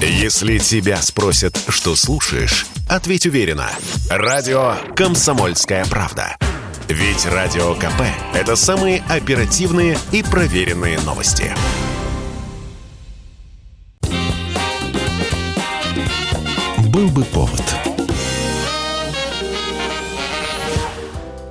Если тебя спросят, что слушаешь, ответь уверенно. Радио «Комсомольская правда». Ведь Радио КП – это самые оперативные и проверенные новости. Был бы повод –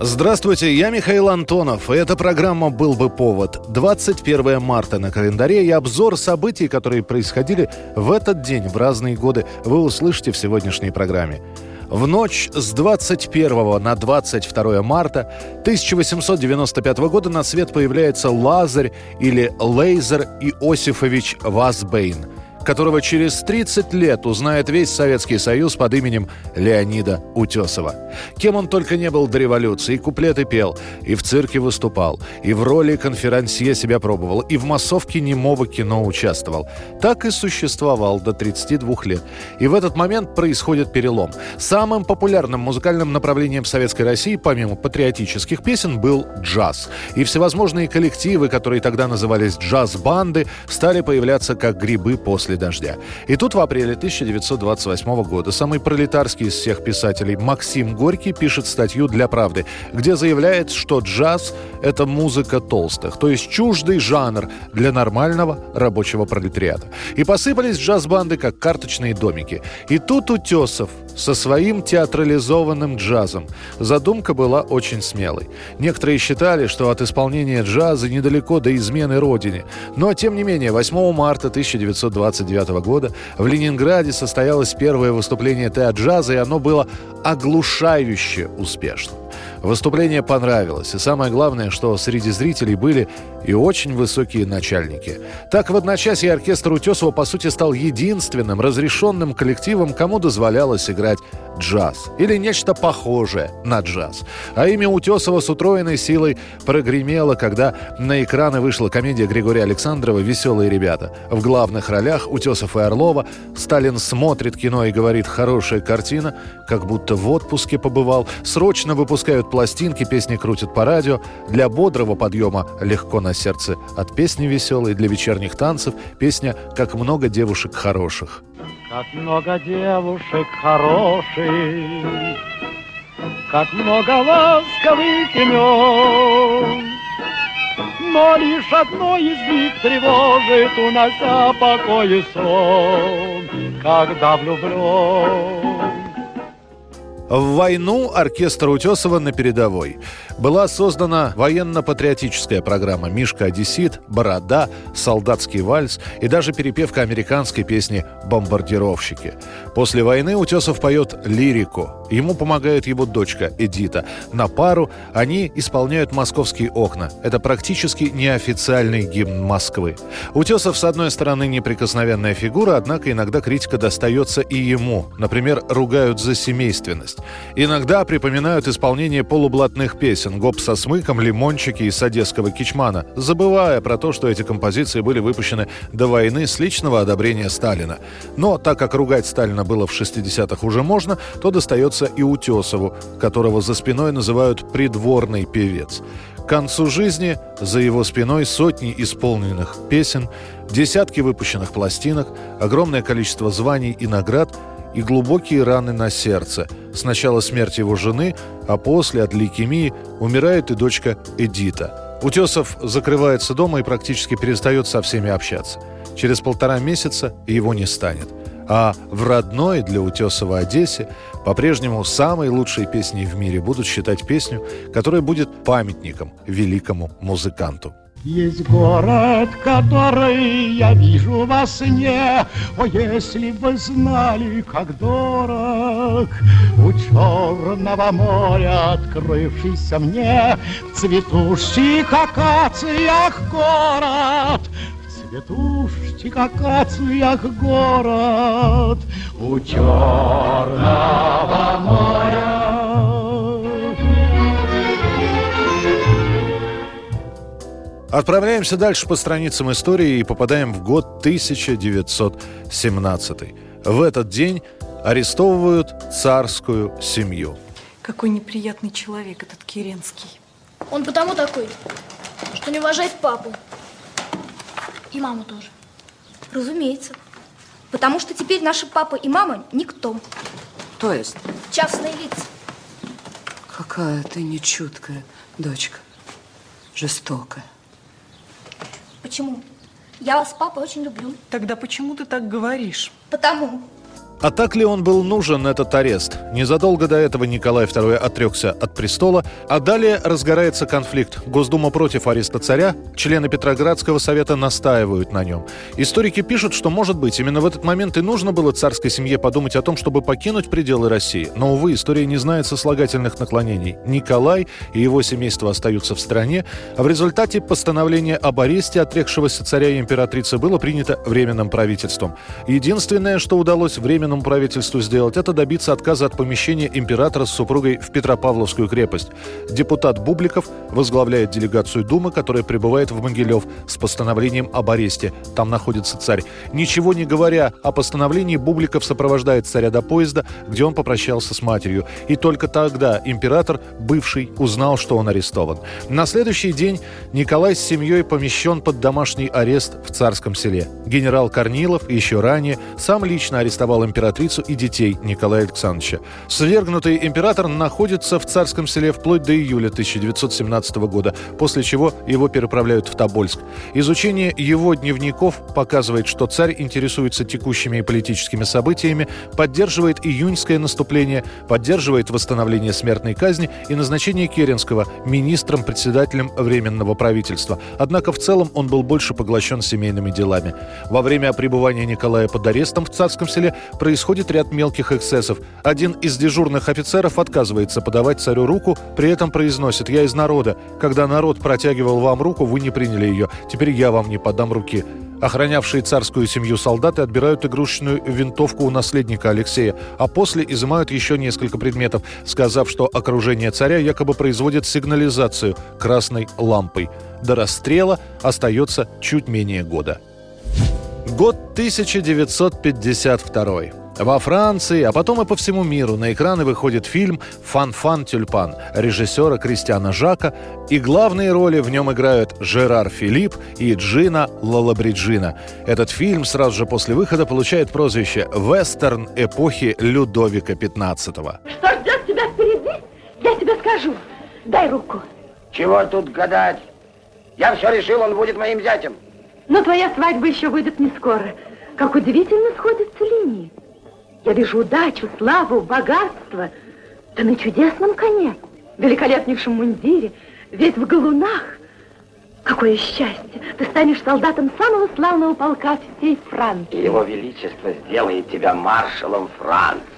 Здравствуйте, я Михаил Антонов, и эта программа «Был бы повод». 21 марта на календаре и обзор событий, которые происходили в этот день в разные годы, вы услышите в сегодняшней программе. В ночь с 21 на 22 марта 1895 года на свет появляется Лазарь или Лейзер Иосифович Васбейн – которого через 30 лет узнает весь Советский Союз под именем Леонида Утесова. Кем он только не был до революции, и куплеты пел, и в цирке выступал, и в роли конферансье себя пробовал, и в массовке немого кино участвовал. Так и существовал до 32 лет. И в этот момент происходит перелом. Самым популярным музыкальным направлением в Советской России, помимо патриотических песен, был джаз. И всевозможные коллективы, которые тогда назывались джаз-банды, стали появляться как грибы после дождя. И тут в апреле 1928 года самый пролетарский из всех писателей Максим Горький пишет статью для «Правды», где заявляет, что джаз — это музыка толстых, то есть чуждый жанр для нормального рабочего пролетариата. И посыпались джаз-банды, как карточные домики. И тут Утесов со своим театрализованным джазом. Задумка была очень смелой. Некоторые считали, что от исполнения джаза недалеко до измены родине. Но, тем не менее, 8 марта 1929 года в Ленинграде состоялось первое выступление театр-джаза, и оно было оглушающе успешным. Выступление понравилось, и самое главное, что среди зрителей были и очень высокие начальники. Так в одночасье оркестр Утесова, по сути, стал единственным разрешенным коллективом, кому дозволялось играть джаз или нечто похожее на джаз. А имя Утесова с утроенной силой прогремело, когда на экраны вышла комедия Григория Александрова «Веселые ребята». В главных ролях Утесов и Орлова. Сталин смотрит кино и говорит «хорошая картина», как будто в отпуске побывал. Срочно выпускают пластинки, песни крутят по радио. Для бодрого подъема легко на сердце от песни веселой, для вечерних танцев песня «Как много девушек хороших». Как много девушек хороших, Как много ласковых имен, Но лишь одно из них тревожит, Унося покой и сон, Когда влюблен. В войну оркестр Утесова на передовой. Была создана военно-патриотическая программа «Мишка Одессит», «Борода», «Солдатский вальс» и даже перепевка американской песни «Бомбардировщики». После войны Утесов поет лирику. Ему помогает его дочка Эдита. На пару они исполняют «Московские окна». Это практически неофициальный гимн Москвы. Утесов, с одной стороны, неприкосновенная фигура, однако иногда критика достается и ему. Например, ругают за семейственность. Иногда припоминают исполнение полублатных песен «Гоп со смыком», «Лимончики» из одесского кичмана, забывая про то, что эти композиции были выпущены до войны с личного одобрения Сталина. Но так как ругать Сталина было в 60-х уже можно, то достается и Утесову, которого за спиной называют «придворный певец». К концу жизни за его спиной сотни исполненных песен, десятки выпущенных пластинок, огромное количество званий и наград – и глубокие раны на сердце. Сначала смерть его жены, а после от лейкемии умирает и дочка Эдита. Утесов закрывается дома и практически перестает со всеми общаться. Через полтора месяца его не станет. А в родной для Утесова Одессе по-прежнему самой лучшей песней в мире будут считать песню, которая будет памятником великому музыканту. Есть город, который я вижу во сне, О, если бы знали, как дорог У черного моря открывшийся мне В цветущих акациях город В цветущих акациях город У черного моря Отправляемся дальше по страницам истории и попадаем в год 1917. В этот день арестовывают царскую семью. Какой неприятный человек этот Керенский. Он потому такой, что не уважает папу. И маму тоже. Разумеется. Потому что теперь наши папа и мама никто. То есть? Частные лица. Какая ты нечуткая дочка. Жестокая. Почему? Я вас, папа, очень люблю. Тогда почему ты так говоришь? Потому. А так ли он был нужен, этот арест? Незадолго до этого Николай II отрекся от престола, а далее разгорается конфликт. Госдума против ареста царя, члены Петроградского совета настаивают на нем. Историки пишут, что, может быть, именно в этот момент и нужно было царской семье подумать о том, чтобы покинуть пределы России. Но, увы, история не знает сослагательных наклонений. Николай и его семейство остаются в стране, а в результате постановление об аресте отрекшегося царя и императрицы было принято Временным правительством. Единственное, что удалось временно Временному правительству сделать, это добиться отказа от помещения императора с супругой в Петропавловскую крепость. Депутат Бубликов возглавляет делегацию Думы, которая прибывает в Могилев с постановлением об аресте. Там находится царь. Ничего не говоря о постановлении, Бубликов сопровождает царя до поезда, где он попрощался с матерью. И только тогда император, бывший, узнал, что он арестован. На следующий день Николай с семьей помещен под домашний арест в Царском селе. Генерал Корнилов еще ранее сам лично арестовал императора императрицу и детей Николая Александровича. Свергнутый император находится в царском селе вплоть до июля 1917 года, после чего его переправляют в Тобольск. Изучение его дневников показывает, что царь интересуется текущими политическими событиями, поддерживает июньское наступление, поддерживает восстановление смертной казни и назначение Керенского министром-председателем Временного правительства. Однако в целом он был больше поглощен семейными делами. Во время пребывания Николая под арестом в царском селе происходит ряд мелких эксцессов. Один из дежурных офицеров отказывается подавать царю руку, при этом произносит «Я из народа. Когда народ протягивал вам руку, вы не приняли ее. Теперь я вам не подам руки». Охранявшие царскую семью солдаты отбирают игрушечную винтовку у наследника Алексея, а после изымают еще несколько предметов, сказав, что окружение царя якобы производит сигнализацию красной лампой. До расстрела остается чуть менее года. Год 1952. Во Франции, а потом и по всему миру на экраны выходит фильм «Фанфан-тюльпан» режиссера Кристиан-Жака, и главные роли в нем играют Жерар Филипп и Джина Лоллобриджида. Этот фильм сразу же после выхода получает прозвище «Вестерн эпохи Людовика XV». Что ждет тебя впереди, я тебе скажу. Дай руку. Чего тут гадать? Я все решил, он будет моим зятем. Но твоя свадьба еще выйдет не скоро. Как удивительно сходятся линии. Я вижу удачу, славу, богатство. Ты на чудесном коне, великолепнейшем мундире, весь в галунах. Какое счастье! Ты станешь солдатом самого славного полка всей Франции. Его Величество сделает тебя маршалом Франции.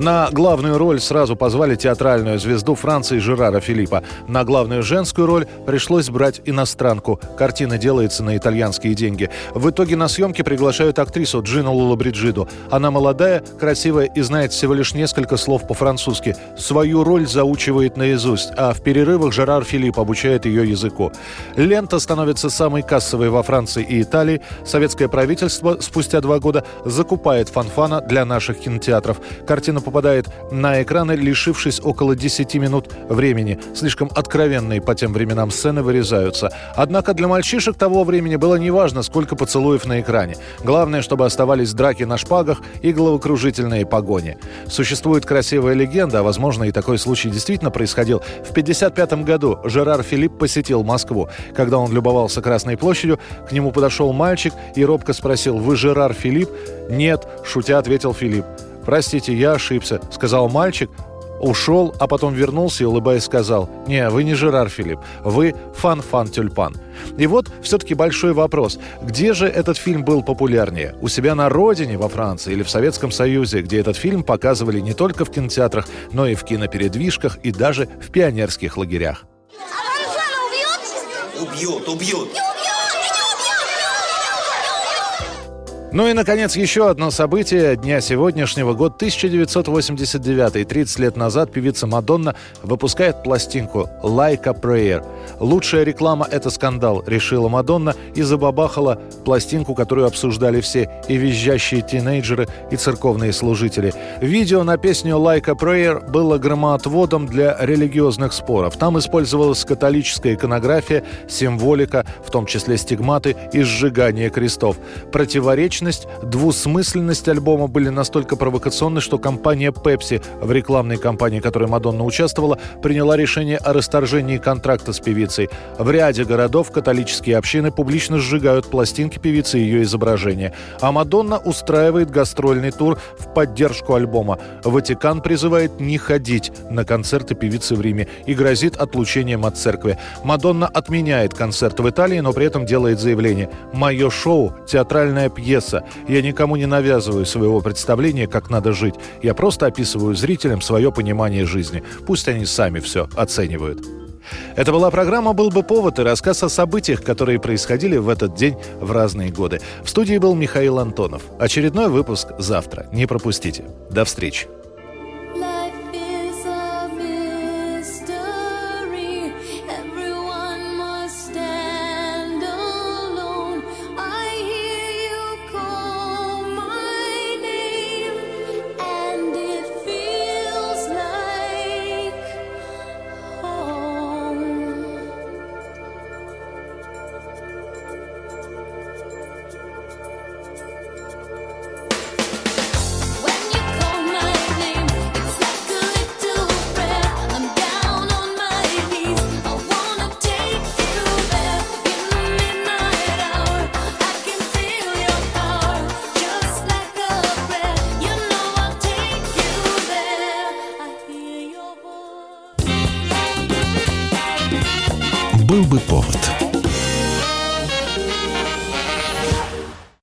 На главную роль сразу позвали театральную звезду Франции Жерара Филиппа. На главную женскую роль пришлось брать иностранку. Картина делается на итальянские деньги. В итоге на съемки приглашают актрису Джину Лулабриджиду. Она молодая, красивая и знает всего лишь несколько слов по-французски. Свою роль заучивает наизусть, а в перерывах Жерар Филипп обучает ее языку. Лента становится самой кассовой во Франции и Италии. Советское правительство спустя два года закупает фанфана для наших кинотеатров. Картина попадает на экраны, лишившись около 10 минут времени. Слишком откровенные по тем временам сцены вырезаются. Однако для мальчишек того времени было неважно, сколько поцелуев на экране. Главное, чтобы оставались драки на шпагах и головокружительные погони. Существует красивая легенда, а возможно и такой случай действительно происходил. В 1955 году Жерар Филипп посетил Москву. Когда он любовался Красной площадью, к нему подошел мальчик и робко спросил «Вы Жерар Филипп?» «Нет», — шутя ответил Филипп. «Простите, я ошибся», — сказал мальчик, ушел, а потом вернулся и, улыбаясь, сказал, «Не, вы не Жерар Филипп, вы Фан-Фан Тюльпан». И вот все-таки большой вопрос. Где же этот фильм был популярнее? У себя на родине, во Франции, или в Советском Союзе, где этот фильм показывали не только в кинотеатрах, но и в кинопередвижках и даже в пионерских лагерях? А убьет, убьет. Ну и, наконец, еще одно событие дня сегодняшнего. Год 1989. 30 лет назад певица Мадонна выпускает пластинку «Like a Prayer». Лучшая реклама – это скандал, решила Мадонна и забабахала пластинку, которую обсуждали все – и визжащие тинейджеры, и церковные служители. Видео на песню «Like a Prayer» было громоотводом для религиозных споров. Там использовалась католическая иконография, символика, в том числе стигматы и сжигание крестов. Противоречит Лиричность, двусмысленность альбома были настолько провокационны, что компания Pepsi, в рекламной кампании которой Мадонна участвовала, приняла решение о расторжении контракта с певицей. В ряде городов католические общины публично сжигают пластинки певицы и ее изображения. А Мадонна устраивает гастрольный тур в поддержку альбома. Ватикан призывает не ходить на концерты певицы в Риме и грозит отлучением от церкви. Мадонна отменяет концерт в Италии, но при этом делает заявление «Мое шоу – театральная пьеса. Я никому не навязываю своего представления, как надо жить. Я просто описываю зрителям свое понимание жизни. Пусть они сами все оценивают». Это была программа «Был бы повод» и рассказ о событиях, которые происходили в этот день в разные годы. В студии был Михаил Антонов. Очередной выпуск завтра. Не пропустите. До встречи.